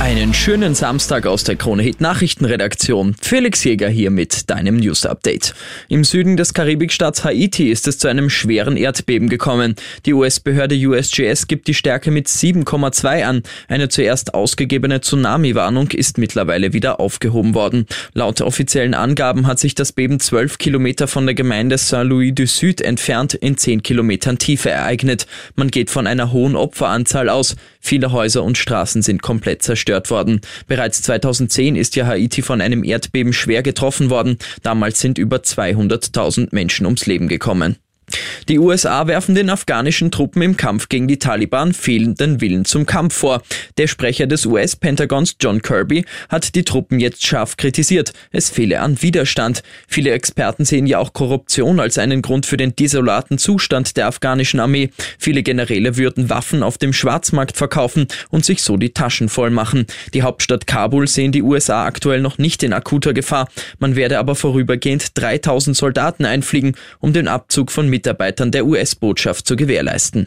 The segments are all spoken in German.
Einen schönen Samstag aus der Krone Hit Nachrichtenredaktion. Felix Jäger hier mit deinem News Update. Im Süden des Karibikstaats Haiti ist es zu einem schweren Erdbeben gekommen. Die US-Behörde USGS gibt die Stärke mit 7,2 an. Eine zuerst ausgegebene Tsunami-Warnung ist mittlerweile wieder aufgehoben worden. Laut offiziellen Angaben hat sich das Beben 12 Kilometer von der Gemeinde Saint-Louis du Sud entfernt in 10 Kilometern Tiefe ereignet. Man geht von einer hohen Opferanzahl aus. Viele Häuser und Straßen sind komplett zerstört worden. Bereits 2010 ist ja Haiti von einem Erdbeben schwer getroffen worden. Damals sind über 200.000 Menschen ums Leben gekommen. Die USA werfen den afghanischen Truppen im Kampf gegen die Taliban fehlenden Willen zum Kampf vor. Der Sprecher des US-Pentagons John Kirby hat die Truppen jetzt scharf kritisiert. Es fehle an Widerstand. Viele Experten sehen ja auch Korruption als einen Grund für den desolaten Zustand der afghanischen Armee. Viele Generäle würden Waffen auf dem Schwarzmarkt verkaufen und sich so die Taschen voll machen. Die Hauptstadt Kabul sehen die USA aktuell noch nicht in akuter Gefahr. Man werde aber vorübergehend 3000 Soldaten einfliegen, um den Abzug von Mitarbeitern der US-Botschaft zu gewährleisten.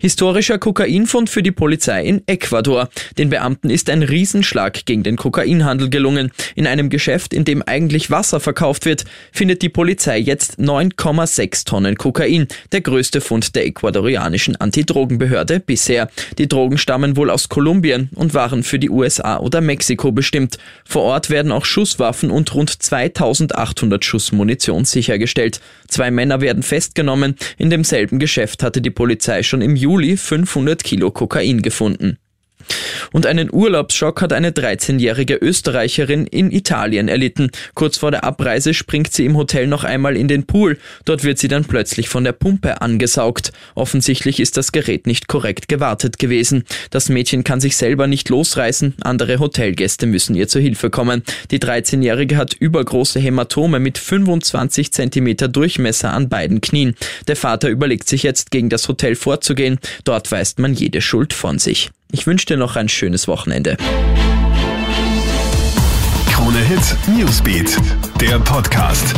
Historischer Kokainfund für die Polizei in Ecuador. Den Beamten ist ein Riesenschlag gegen den Kokainhandel gelungen. In einem Geschäft, in dem eigentlich Wasser verkauft wird, findet die Polizei jetzt 9,6 Tonnen Kokain. Der größte Fund der ecuadorianischen Antidrogenbehörde bisher. Die Drogen stammen wohl aus Kolumbien und waren für die USA oder Mexiko bestimmt. Vor Ort werden auch Schusswaffen und rund 2800 Schuss Munition sichergestellt. Zwei Männer werden festgenommen. In demselben Geschäft hatte die Polizei schon im Juli 500 Kilo Kokain gefunden. Und einen Urlaubsschock hat eine 13-jährige Österreicherin in Italien erlitten. Kurz vor der Abreise springt sie im Hotel noch einmal in den Pool. Dort wird sie dann plötzlich von der Pumpe angesaugt. Offensichtlich ist das Gerät nicht korrekt gewartet gewesen. Das Mädchen kann sich selber nicht losreißen. Andere Hotelgäste müssen ihr zur Hilfe kommen. Die 13-jährige hat übergroße Hämatome mit 25 Zentimeter Durchmesser an beiden Knien. Der Vater überlegt sich jetzt gegen das Hotel vorzugehen. Dort weist man jede Schuld von sich. Ich wünsche dir noch ein schönes Wochenende. Krone Hit Newsbeat, der Podcast.